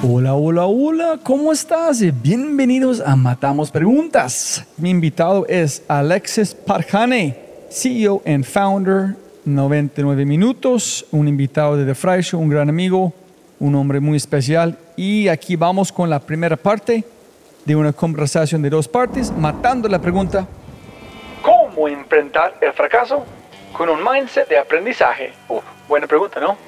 Hola, hola, hola, ¿cómo estás? Bienvenidos a Matamos Preguntas. Mi invitado es Alexis Parjane, CEO and founder 99 Minutos, un invitado de The Fry Show, un gran amigo, un hombre muy especial. Y aquí vamos con la primera parte de una conversación de dos partes, matando la pregunta, ¿cómo enfrentar el fracaso con un mindset de aprendizaje? buena pregunta, ¿no?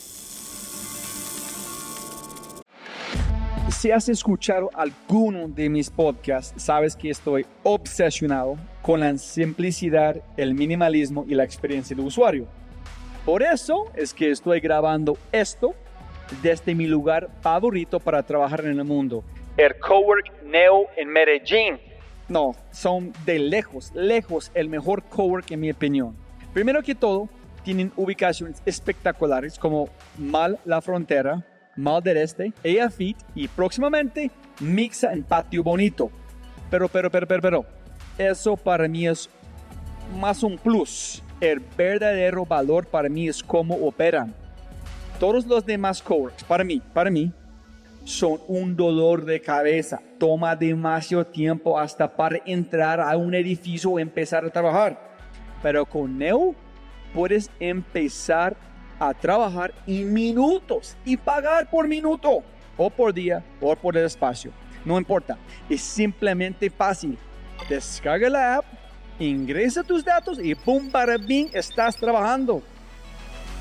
Si has escuchado alguno de mis podcasts, sabes que estoy obsesionado con la simplicidad, el minimalismo y la experiencia de usuario. Por eso es que estoy grabando esto desde mi lugar favorito para trabajar en el mundo, el Cowork Neo en Medellín. No, son de lejos, lejos el mejor cowork en mi opinión. Primero que todo, tienen ubicaciones espectaculares como Mal La Frontera, Mal del Este, Ella Fit y próximamente Mixa en Patio Bonito. Pero, pero, pero, pero, pero, eso para mí es más un plus. El verdadero valor para mí es cómo operan. Todos los demás coworks, para mí, para mí, son un dolor de cabeza. Toma demasiado tiempo hasta para entrar a un edificio o empezar a trabajar. Pero con Neo puedes empezar a trabajar en minutos y pagar por minuto o por día o por el espacio. No importa, es simplemente fácil. Descarga la app, ingresa tus datos y pum, para bien, estás trabajando.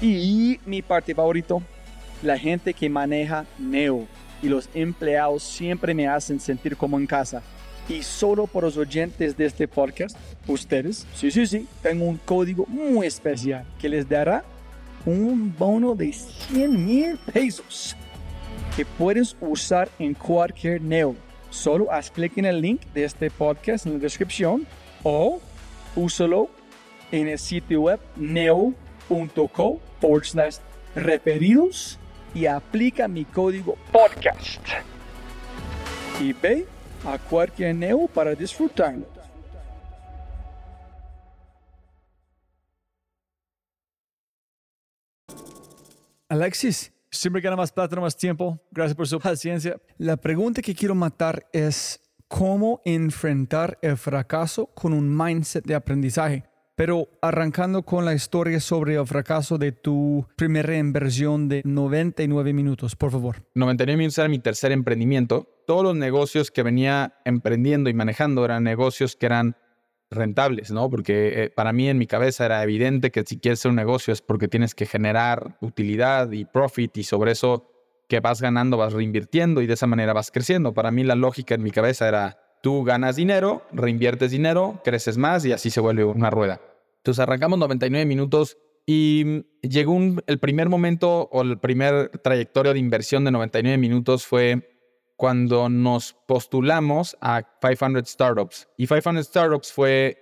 Y mi parte favorito, la gente que maneja Neo y los empleados siempre me hacen sentir como en casa. Y solo por los oyentes de este podcast, ustedes, sí, sí, sí, tengo un código muy especial que les dará un bono de 100 mil pesos que puedes usar en cualquier Neo. Solo haz clic en el link de este podcast en la descripción o úsalo en el sitio web neo.co forward slash referidos y aplica mi código podcast. Y ve a cualquier Neo para disfrutarlo. Alexis, siempre gana más plata, más tiempo. Gracias por su paciencia. La pregunta que quiero matar es cómo enfrentar el fracaso con un mindset de aprendizaje. Pero arrancando con la historia sobre el fracaso de tu primera inversión de 99 minutos, por favor. 99 minutos era mi tercer emprendimiento. Todos los negocios que venía emprendiendo y manejando eran negocios que eran rentables, ¿no? Porque eh, para mí en mi cabeza era evidente que si quieres hacer un negocio es porque tienes que generar utilidad y profit y sobre eso que vas ganando vas reinvirtiendo y de esa manera vas creciendo. Para mí la lógica en mi cabeza era tú ganas dinero, reinviertes dinero, creces más y así se vuelve una rueda. Entonces arrancamos 99 minutos y llegó el primer momento o el primer trayectoria de inversión de 99 minutos fue cuando nos postulamos a 500 Startups. Y 500 Startups fue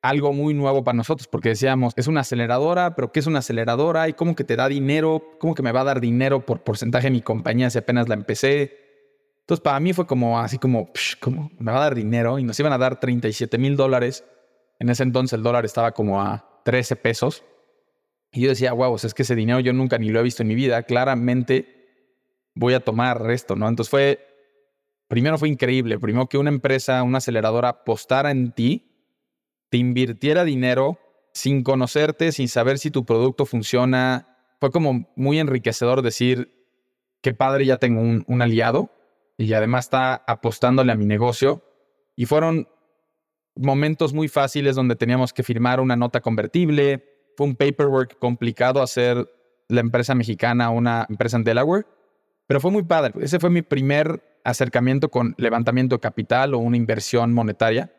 algo muy nuevo para nosotros porque decíamos, es una aceleradora, pero ¿qué es una aceleradora? ¿Y cómo que te da dinero? ¿Cómo que me va a dar dinero por porcentaje de mi compañía si apenas la empecé? Entonces para mí fue como así como, ¿cómo me va a dar dinero? Y nos iban a dar 37 mil dólares. En ese entonces el dólar estaba como a 13 pesos. Y yo decía, wow, es que ese dinero yo nunca ni lo he visto en mi vida. Claramente voy a tomar esto, ¿no? Entonces fue primero fue increíble. Primero que una empresa, una aceleradora apostara en ti, te invirtiera dinero sin conocerte, sin saber si tu producto funciona. Fue como muy enriquecedor decir, qué padre, ya tengo un, un aliado y además está apostándole a mi negocio. Y fueron momentos muy fáciles donde teníamos que firmar una nota convertible. Fue un paperwork complicado hacer la empresa mexicana una empresa en Delaware, pero fue muy padre. Ese fue mi primer acercamiento con levantamiento de capital o una inversión monetaria.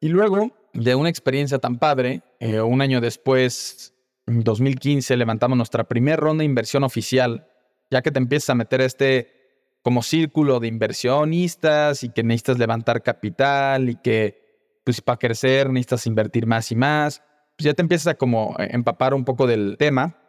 Y luego de una experiencia tan padre, eh, un año después, en 2015, levantamos nuestra primera ronda de inversión oficial, ya que te empiezas a meter este como círculo de inversionistas y que necesitas levantar capital y que pues para crecer necesitas invertir más y más. Pues ya te empiezas a como eh, empapar un poco del tema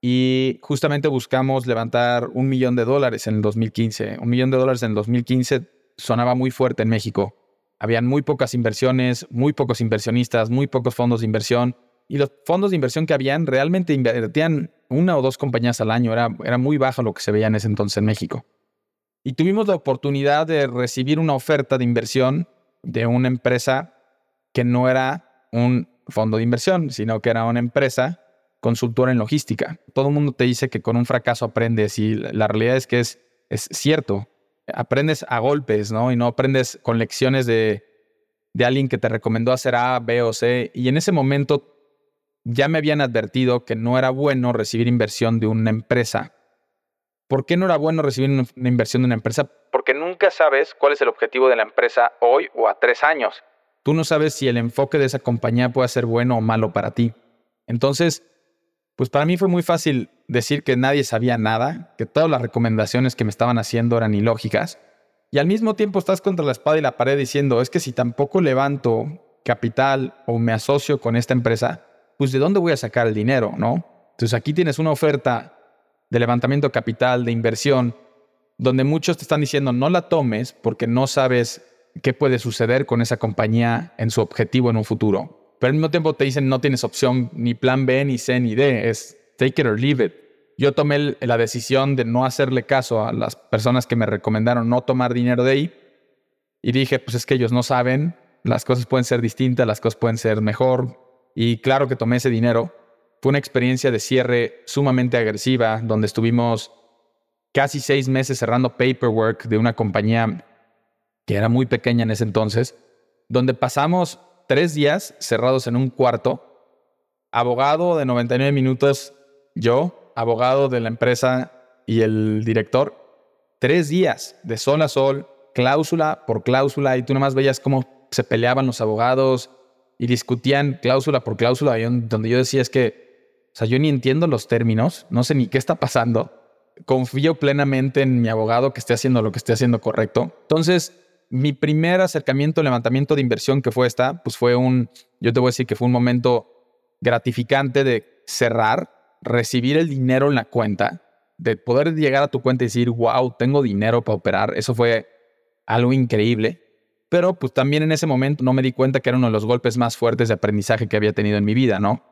y justamente buscamos levantar un millón de dólares en el 2015. Un millón de dólares en el 2015 sonaba muy fuerte en México. Habían muy pocas inversiones, muy pocos inversionistas, muy pocos fondos de inversión. Y los fondos de inversión que habían realmente invertían una o dos compañías al año. Era, era muy bajo lo que se veía en ese entonces en México. Y tuvimos la oportunidad de recibir una oferta de inversión de una empresa que no era un fondo de inversión, sino que era una empresa consultora en logística. Todo el mundo te dice que con un fracaso aprendes y la realidad es que es, es cierto. Aprendes a golpes, ¿no? Y no aprendes con lecciones de, de alguien que te recomendó hacer A, B o C. Y en ese momento ya me habían advertido que no era bueno recibir inversión de una empresa. ¿Por qué no era bueno recibir una inversión de una empresa? Porque nunca sabes cuál es el objetivo de la empresa hoy o a tres años. Tú no sabes si el enfoque de esa compañía puede ser bueno o malo para ti. Entonces, pues para mí fue muy fácil decir que nadie sabía nada, que todas las recomendaciones que me estaban haciendo eran ilógicas. Y al mismo tiempo estás contra la espada y la pared diciendo, es que si tampoco levanto capital o me asocio con esta empresa, pues de dónde voy a sacar el dinero, ¿no? Entonces aquí tienes una oferta de levantamiento capital, de inversión, donde muchos te están diciendo no la tomes porque no sabes qué puede suceder con esa compañía en su objetivo en un futuro. Pero al mismo tiempo te dicen no tienes opción ni plan B, ni C, ni D. Es take it or leave it. Yo tomé la decisión de no hacerle caso a las personas que me recomendaron no tomar dinero de ahí. Y dije, pues es que ellos no saben, las cosas pueden ser distintas, las cosas pueden ser mejor. Y claro que tomé ese dinero. Fue una experiencia de cierre sumamente agresiva, donde estuvimos casi seis meses cerrando paperwork de una compañía que era muy pequeña en ese entonces, donde pasamos tres días cerrados en un cuarto, abogado de 99 minutos, yo, abogado de la empresa y el director, tres días de sol a sol, cláusula por cláusula, y tú nomás veías cómo se peleaban los abogados y discutían cláusula por cláusula, donde yo decía es que, o sea, yo ni entiendo los términos, no sé ni qué está pasando, confío plenamente en mi abogado que esté haciendo lo que esté haciendo correcto. Entonces, mi primer acercamiento, levantamiento de inversión que fue esta, pues fue un, yo te voy a decir que fue un momento gratificante de cerrar, recibir el dinero en la cuenta, de poder llegar a tu cuenta y decir, wow, tengo dinero para operar. Eso fue algo increíble. Pero pues también en ese momento no me di cuenta que era uno de los golpes más fuertes de aprendizaje que había tenido en mi vida, ¿no?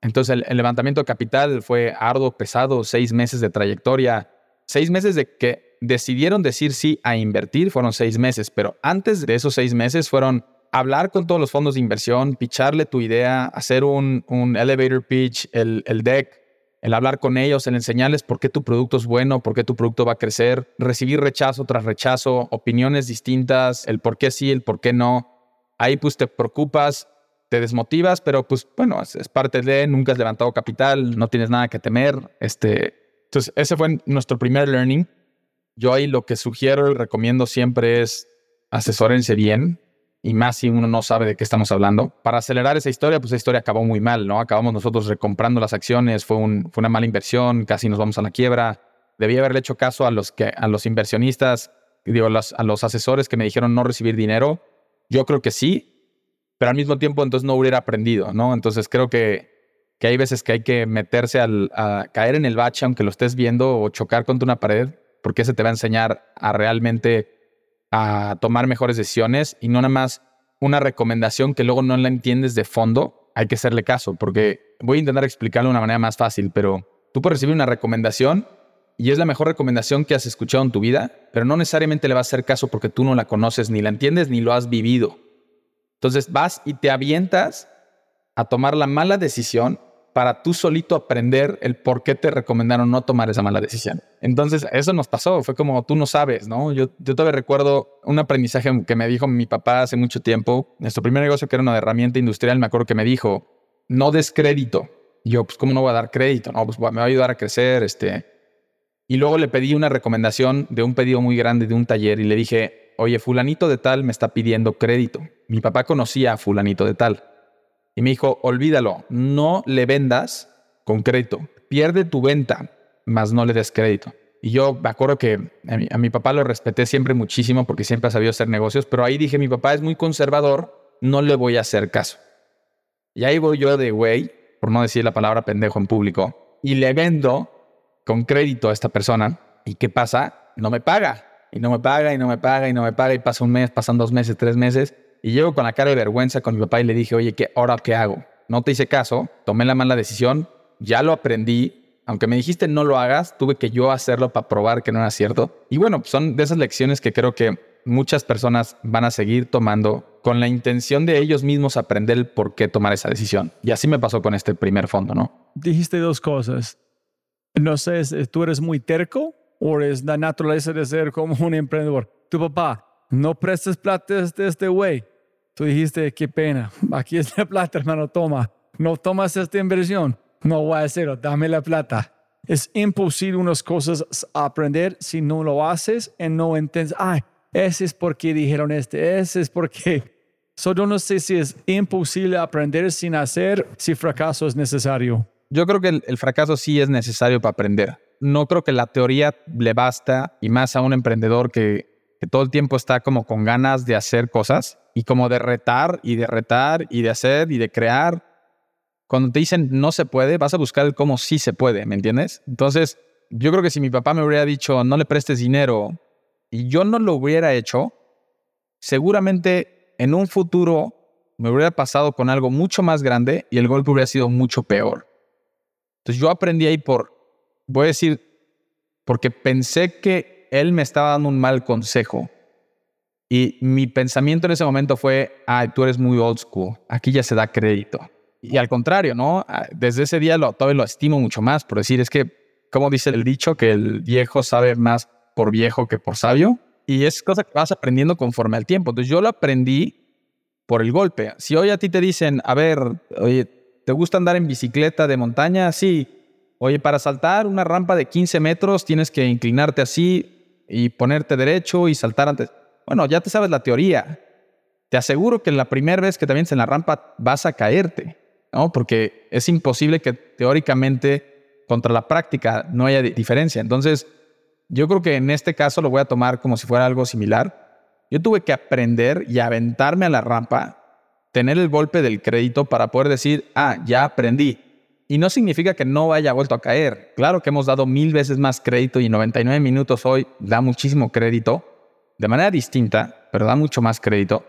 Entonces el, el levantamiento de capital fue arduo, pesado, seis meses de trayectoria, seis meses de que decidieron decir sí a invertir fueron seis meses, pero antes de esos seis meses fueron hablar con todos los fondos de inversión, picharle tu idea, hacer un, elevator pitch, el, el deck, el hablar con ellos, el enseñarles por qué tu producto es bueno, por qué tu producto va a crecer, recibir rechazo tras rechazo, opiniones distintas, el por qué sí, el por qué no. Ahí pues te preocupas, te desmotivas, pero pues bueno, es, es parte de, nunca has levantado capital, no tienes nada que temer. Este, entonces, ese fue nuestro primer learning. Yo ahí lo que sugiero y recomiendo siempre es asesórense bien y más si uno no sabe de qué estamos hablando. Para acelerar esa historia, pues esa historia acabó muy mal, ¿no? Acabamos nosotros recomprando las acciones, fue, un, fue una mala inversión, casi nos vamos a la quiebra. Debí haberle hecho caso a los, que, a los inversionistas, a los asesores que me dijeron no recibir dinero. Yo creo que sí, pero al mismo tiempo entonces no hubiera aprendido, ¿no? Entonces creo que, que hay veces que hay que meterse al, a caer en el bache, aunque lo estés viendo, o chocar contra una pared porque ese te va a enseñar a realmente a tomar mejores decisiones y no nada más una recomendación que luego no la entiendes de fondo, hay que hacerle caso, porque voy a intentar explicarlo de una manera más fácil, pero tú puedes recibir una recomendación y es la mejor recomendación que has escuchado en tu vida, pero no necesariamente le vas a hacer caso porque tú no la conoces, ni la entiendes, ni lo has vivido. Entonces vas y te avientas a tomar la mala decisión para tú solito aprender el por qué te recomendaron no tomar esa mala decisión. Entonces, eso nos pasó, fue como tú no sabes, ¿no? Yo, yo todavía recuerdo un aprendizaje que me dijo mi papá hace mucho tiempo. Nuestro primer negocio, que era una herramienta industrial, me acuerdo que me dijo, no des crédito. Yo, pues, ¿cómo no voy a dar crédito? No, pues me va a ayudar a crecer, este. Y luego le pedí una recomendación de un pedido muy grande de un taller y le dije, oye, fulanito de tal me está pidiendo crédito. Mi papá conocía a fulanito de tal. Y me dijo, olvídalo, no le vendas con crédito. Pierde tu venta, más no le des crédito. Y yo me acuerdo que a mi, papá lo respeté siempre muchísimo porque siempre ha sabido hacer negocios, pero ahí dije, mi papá es muy conservador, no le voy a hacer caso. Y ahí voy yo de güey, por no decir la palabra pendejo en público, y le vendo con crédito a esta persona. ¿Y qué pasa? No me paga. Y no me paga, y no me paga, y no me paga, y pasa un mes, pasan dos meses, tres meses. Y llego con la cara de vergüenza con mi papá y le dije, oye, ¿qué, ¿ahora qué hago? No te hice caso, tomé la mala decisión, ya lo aprendí. Aunque me dijiste no lo hagas, tuve que yo hacerlo para probar que no era cierto. Y bueno, son de esas lecciones que creo que muchas personas van a seguir tomando con la intención de ellos mismos aprender el por qué tomar esa decisión. Y así me pasó con este primer fondo, ¿no? Dijiste dos cosas. No sé, ¿tú eres muy terco o es la naturaleza de ser como un emprendedor? Tu papá, no prestes plata de este güey. Dijiste, qué pena, aquí es la plata, hermano, toma. No tomas esta inversión. No voy a hacerlo, dame la plata. Es imposible unas cosas aprender si no lo haces y no entiendes, ay, ese es porque dijeron este, ese es porque... Solo no sé si es imposible aprender sin hacer, si fracaso es necesario. Yo creo que el, fracaso sí es necesario para aprender. No creo que la teoría le basta, y más a un emprendedor que todo el tiempo está como con ganas de hacer cosas y como de retar y de retar y de hacer y de crear. Cuando te dicen no se puede, vas a buscar el cómo sí se puede, ¿me entiendes? Entonces, yo creo que si mi papá me hubiera dicho no le prestes dinero y yo no lo hubiera hecho, seguramente en un futuro me hubiera pasado con algo mucho más grande y el golpe hubiera sido mucho peor. Entonces yo aprendí ahí por, voy a decir, porque pensé que él me estaba dando un mal consejo. Y mi pensamiento en ese momento fue, ah, tú eres muy old school, aquí ya se da crédito. Y al contrario, ¿no? Ah, desde ese día lo, todavía lo estimo mucho más, por decir, es que, como dice el dicho, que el viejo sabe más por viejo que por sabio. Y es cosa que vas aprendiendo conforme al tiempo. Entonces yo lo aprendí por el golpe. Si hoy a ti te dicen, a ver, oye, ¿te gusta andar en bicicleta de montaña? Sí. Oye, para saltar una rampa de 15 metros tienes que inclinarte así y ponerte derecho y saltar antes. Bueno, ya te sabes la teoría. Te aseguro que la primera vez que te vienes en la rampa vas a caerte, ¿no? Porque es imposible que teóricamente contra la práctica no haya diferencia. Entonces, yo creo que en este caso lo voy a tomar como si fuera algo similar. Yo tuve que aprender y aventarme a la rampa, tener el golpe del crédito para poder decir, ah, ya aprendí. Y no significa que no haya vuelto a caer. Claro que hemos dado mil veces más crédito y 99 minutos hoy da muchísimo crédito, de manera distinta, pero da mucho más crédito.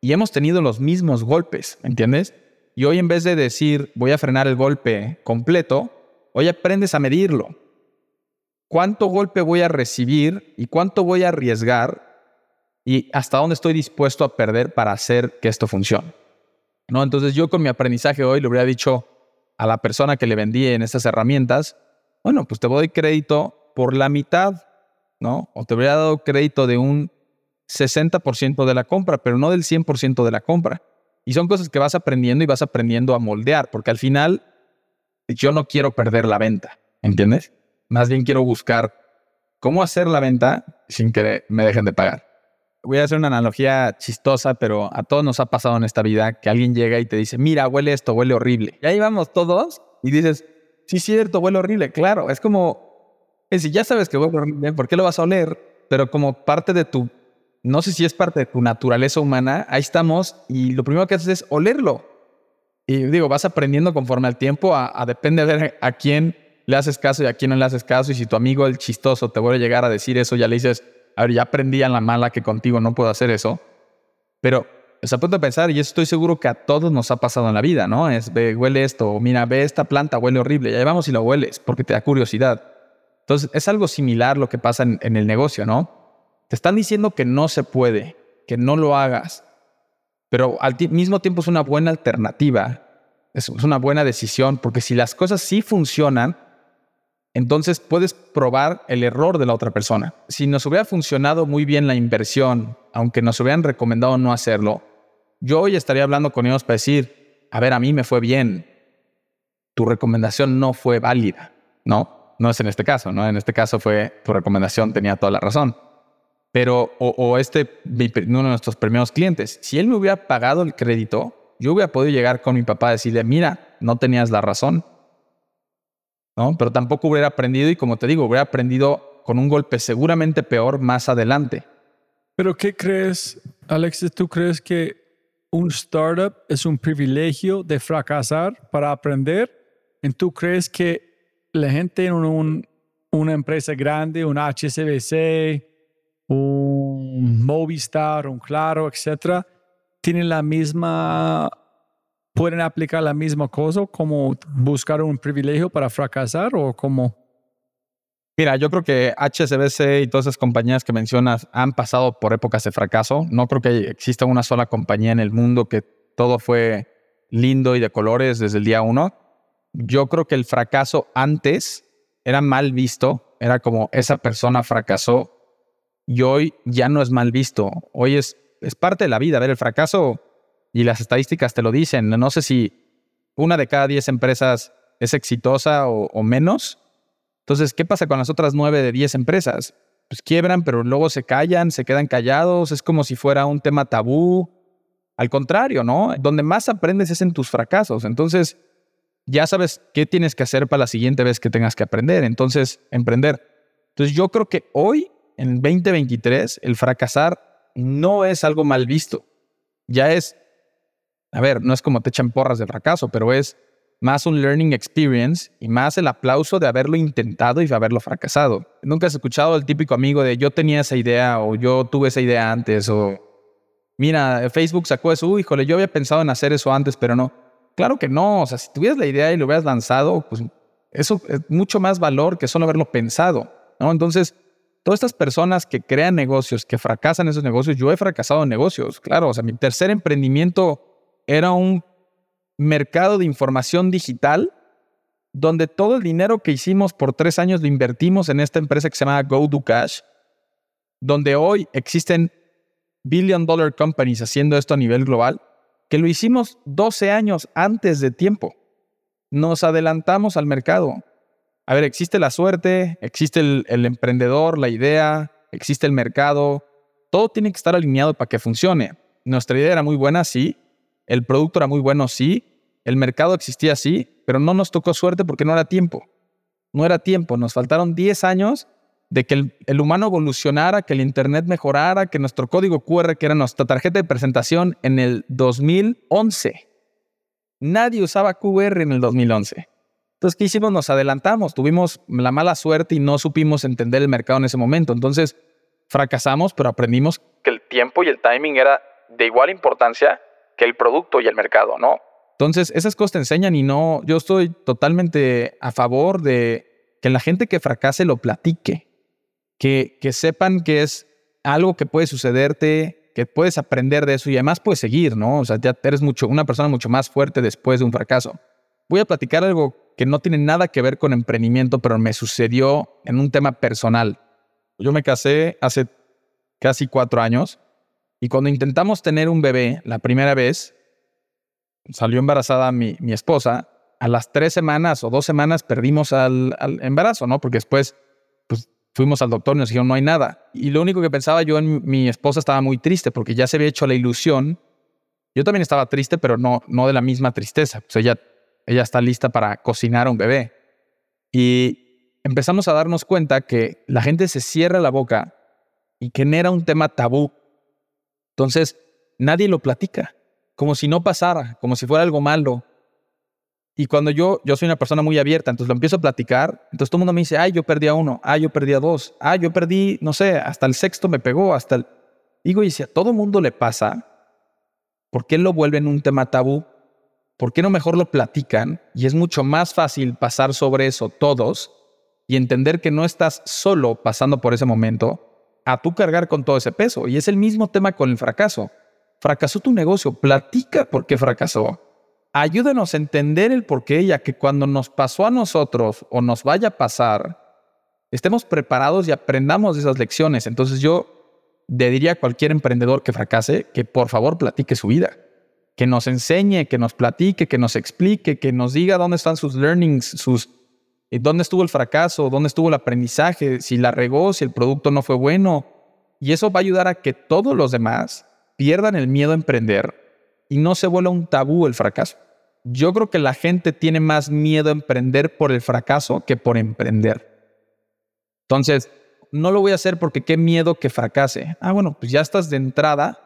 Y hemos tenido los mismos golpes, ¿entiendes? Y hoy en vez de decir voy a frenar el golpe completo, hoy aprendes a medirlo cuánto golpe voy a recibir y cuánto voy a arriesgar y hasta dónde estoy dispuesto a perder para hacer que esto funcione. ¿No? Entonces yo con mi aprendizaje hoy le hubiera dicho a la persona que le vendí en estas herramientas, bueno, pues te doy crédito por la mitad, ¿no? O te hubiera dado crédito de un 60% de la compra, pero no del 100% de la compra. Y son cosas que vas aprendiendo y vas aprendiendo a moldear, porque al final yo no quiero perder la venta, ¿entiendes? Más bien quiero buscar cómo hacer la venta sin que me dejen de pagar. Voy a hacer una analogía chistosa, pero a todos nos ha pasado en esta vida que alguien llega y te dice, mira, huele esto, huele horrible. Y ahí vamos todos y dices, sí, cierto, huele horrible. Claro, es como, si ya sabes que huele horrible, ¿por qué lo vas a oler? Pero como parte de tu, no sé si es parte de tu naturaleza humana, ahí estamos y lo primero que haces es olerlo. Y digo, vas aprendiendo conforme al tiempo a, a depende de a quién le haces caso y a quién no le haces caso. Y si tu amigo el chistoso te vuelve a llegar a decir eso, ya le dices, a ver, ya aprendí en la mala que contigo no puedo hacer eso. Pero se apunta a pensar, y estoy seguro que a todos nos ha pasado en la vida, ¿no? Es, huele esto, o mira, ve esta planta, huele horrible, ya vamos y lo hueles, porque te da curiosidad. Entonces, es algo similar lo que pasa en, el negocio, ¿no? Te están diciendo que no se puede, que no lo hagas, pero al mismo tiempo es una buena alternativa Es, es una buena decisión porque si las cosas sí funcionan, entonces puedes probar el error de la otra persona. Si nos hubiera funcionado muy bien la inversión, aunque nos hubieran recomendado no hacerlo, yo hoy estaría hablando con ellos para decir, a ver, a mí me fue bien, tu recomendación no fue válida, ¿no? No es en este caso, ¿no? En este caso fue tu recomendación tenía toda la razón. Pero, o, este, uno de nuestros primeros clientes, si él me hubiera pagado el crédito, yo hubiera podido llegar con mi papá y decirle, mira, no tenías la razón, ¿no? Pero tampoco hubiera aprendido y como te digo, hubiera aprendido con un golpe seguramente peor más adelante. Pero ¿qué crees, Alexis? ¿Tú crees que un startup es un privilegio de fracasar para aprender? ¿Y tú crees que la gente en una empresa grande, un HSBC, un Movistar, un Claro, etcétera, tienen la misma pueden aplicar la misma cosa como buscar un privilegio para fracasar o como... Mira, yo creo que HSBC y todas esas compañías que mencionas han pasado por épocas de fracaso. No creo que exista una sola compañía en el mundo que todo fue lindo y de colores desde el día uno. Yo creo que el fracaso antes era mal visto, era como esa persona fracasó y hoy ya no es mal visto. Hoy es, es parte de la vida. Ver, el fracaso y las estadísticas te lo dicen. No sé si una de cada diez empresas es exitosa o, menos. Entonces, ¿qué pasa con las otras nueve de diez empresas? Pues quiebran, pero luego se callan, se quedan callados, es como si fuera un tema tabú. Al contrario, ¿no? Donde más aprendes es en tus fracasos. Entonces, ya sabes qué tienes que hacer para la siguiente vez que tengas que aprender. Entonces, emprender. Entonces, yo creo que hoy, en 2023, el fracasar no es algo mal visto. Ya es a ver, no es como te echan porras de fracaso, pero es más un learning experience y más el aplauso de haberlo intentado y de haberlo fracasado. Nunca has escuchado el típico amigo de yo tenía esa idea o yo tuve esa idea antes o mira, Facebook sacó eso, uy, híjole, yo había pensado en hacer eso antes, pero no. Claro que no, o sea, si tuvieras la idea y lo hubieras lanzado, pues eso es mucho más valor que solo haberlo pensado, ¿no? Entonces, todas estas personas que crean negocios, que fracasan esos negocios, yo he fracasado en negocios, claro, o sea, mi tercer emprendimiento era un mercado de información digital donde todo el dinero que hicimos por tres años lo invertimos en esta empresa que se llama GoDoCash, donde hoy existen billion dollar companies haciendo esto a nivel global, que lo hicimos 12 años antes de tiempo. Nos adelantamos al mercado. A ver, existe la suerte, existe el, emprendedor, la idea, existe el mercado. Todo tiene que estar alineado para que funcione. Nuestra idea era muy buena, sí, el producto era muy bueno, sí. El mercado existía, sí. Pero no nos tocó suerte porque no era tiempo. No era tiempo. Nos faltaron 10 años de que el, humano evolucionara, que el Internet mejorara, que nuestro código QR, que era nuestra tarjeta de presentación en el 2011. Nadie usaba QR en el 2011. Entonces, ¿qué hicimos? Nos adelantamos, tuvimos la mala suerte y no supimos entender el mercado en ese momento. Entonces, fracasamos, pero aprendimos que el tiempo y el timing era de igual importancia que el producto y el mercado, ¿no? Entonces, esas cosas te enseñan y no, yo estoy totalmente a favor de que la gente que fracase lo platique, que, sepan que es algo que puede sucederte, que puedes aprender de eso y además puedes seguir, ¿no? O sea, ya eres mucho, una persona mucho más fuerte después de un fracaso. Voy a platicar algo que no tiene nada que ver con emprendimiento, pero me sucedió en un tema personal. Yo me casé hace casi cuatro años y cuando intentamos tener un bebé la primera vez, salió embarazada mi, esposa, a las tres semanas o dos semanas perdimos al, embarazo, ¿no? Porque después pues, fuimos al doctor y nos dijeron no hay nada. Y lo único que pensaba yo en mi esposa estaba muy triste porque ya se había hecho la ilusión. Yo también estaba triste, pero no, no de la misma tristeza. Pues ella, ella está lista para cocinar a un bebé. Y empezamos a darnos cuenta que la gente se cierra la boca y genera un tema tabú entonces, nadie lo platica, como si no pasara, como si fuera algo malo. Y cuando yo, yo soy una persona muy abierta, entonces lo empiezo a platicar, entonces todo el mundo me dice, ay, yo perdí a uno, ay, yo perdí a dos, ay, yo perdí, no sé, hasta el sexto me pegó, hasta el... Digo, y si a todo mundo le pasa, ¿por qué lo vuelven un tema tabú? ¿Por qué no mejor lo platican? Y es mucho más fácil pasar sobre eso todos y entender que no estás solo pasando por ese momento, a tú cargar con todo ese peso. Y es el mismo tema con el fracaso. Fracasó tu negocio, platica por qué fracasó. Ayúdanos a entender el porqué, ya que cuando nos pasó a nosotros o nos vaya a pasar, estemos preparados y aprendamos esas lecciones. Entonces yo le diría a cualquier emprendedor que fracase que por favor platique su vida, que nos enseñe, que nos platique, que nos explique, que nos diga dónde están sus learnings, sus eh, dónde estuvo el fracaso, dónde estuvo el aprendizaje, si la regó, si el producto no fue bueno. Y eso va a ayudar a que todos los demás pierdan el miedo a emprender y no se vuelva un tabú el fracaso. Yo creo que la gente tiene más miedo a emprender por el fracaso que por emprender. Entonces, no lo voy a hacer porque qué miedo que fracase. Ah, bueno, pues ya estás de entrada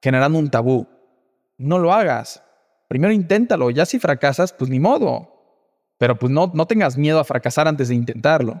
generando un tabú. No lo hagas. Primero inténtalo. Ya si fracasas, pues ni modo. Pero pues no, no tengas miedo a fracasar antes de intentarlo.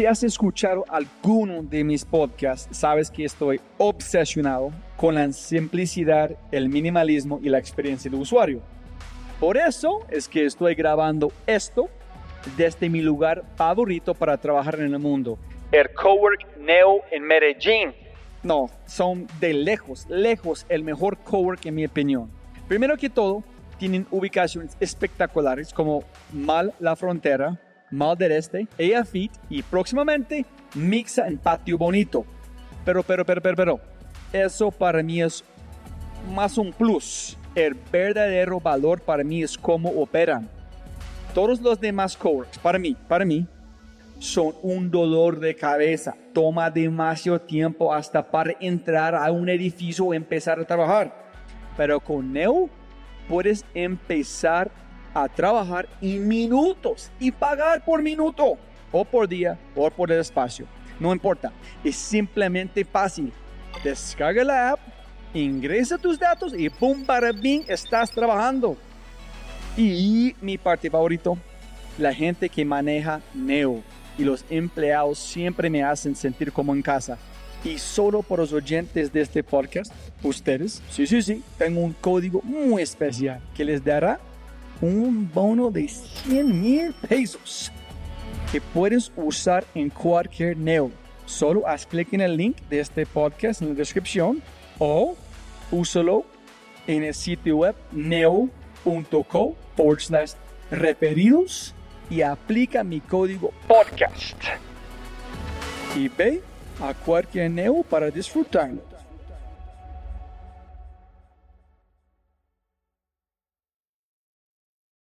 Si has escuchado alguno de mis podcasts, sabes que estoy obsesionado con la simplicidad, el minimalismo y la experiencia de usuario. Por eso es que estoy grabando esto desde mi lugar favorito para trabajar en el mundo, el Cowork Neo en Medellín. No, son de lejos, lejos el mejor cowork en mi opinión. Primero que todo, tienen ubicaciones espectaculares como Mal La Frontera, Mal del Este, Ella Fit y próximamente Mixa en Patio Bonito. Pero, pero, pero, pero, pero, eso para mí es más un plus. El verdadero valor para mí es cómo operan. Todos los demás coworks, para mí, para mí, son un dolor de cabeza. Toma demasiado tiempo hasta para entrar a un edificio o empezar a trabajar. Pero con Neo puedes empezar a trabajar en minutos y pagar por minuto o por día o por el espacio. No importa, es simplemente fácil. Descarga la app, ingresa tus datos y boom, para bing, estás trabajando. Y mi parte favorito, la gente que maneja Neo y los empleados siempre me hacen sentir como en casa. Y solo por los oyentes de este podcast, ustedes, sí, sí, sí, tengo un código muy especial que les dará un bono de 100 mil pesos que puedes usar en cualquier Neo. Solo haz clic en el link de este podcast en la descripción o úsalo en el sitio web neo.co forward slash referidos y aplica mi código podcast. Y ve a cualquier Neo para disfrutarlo.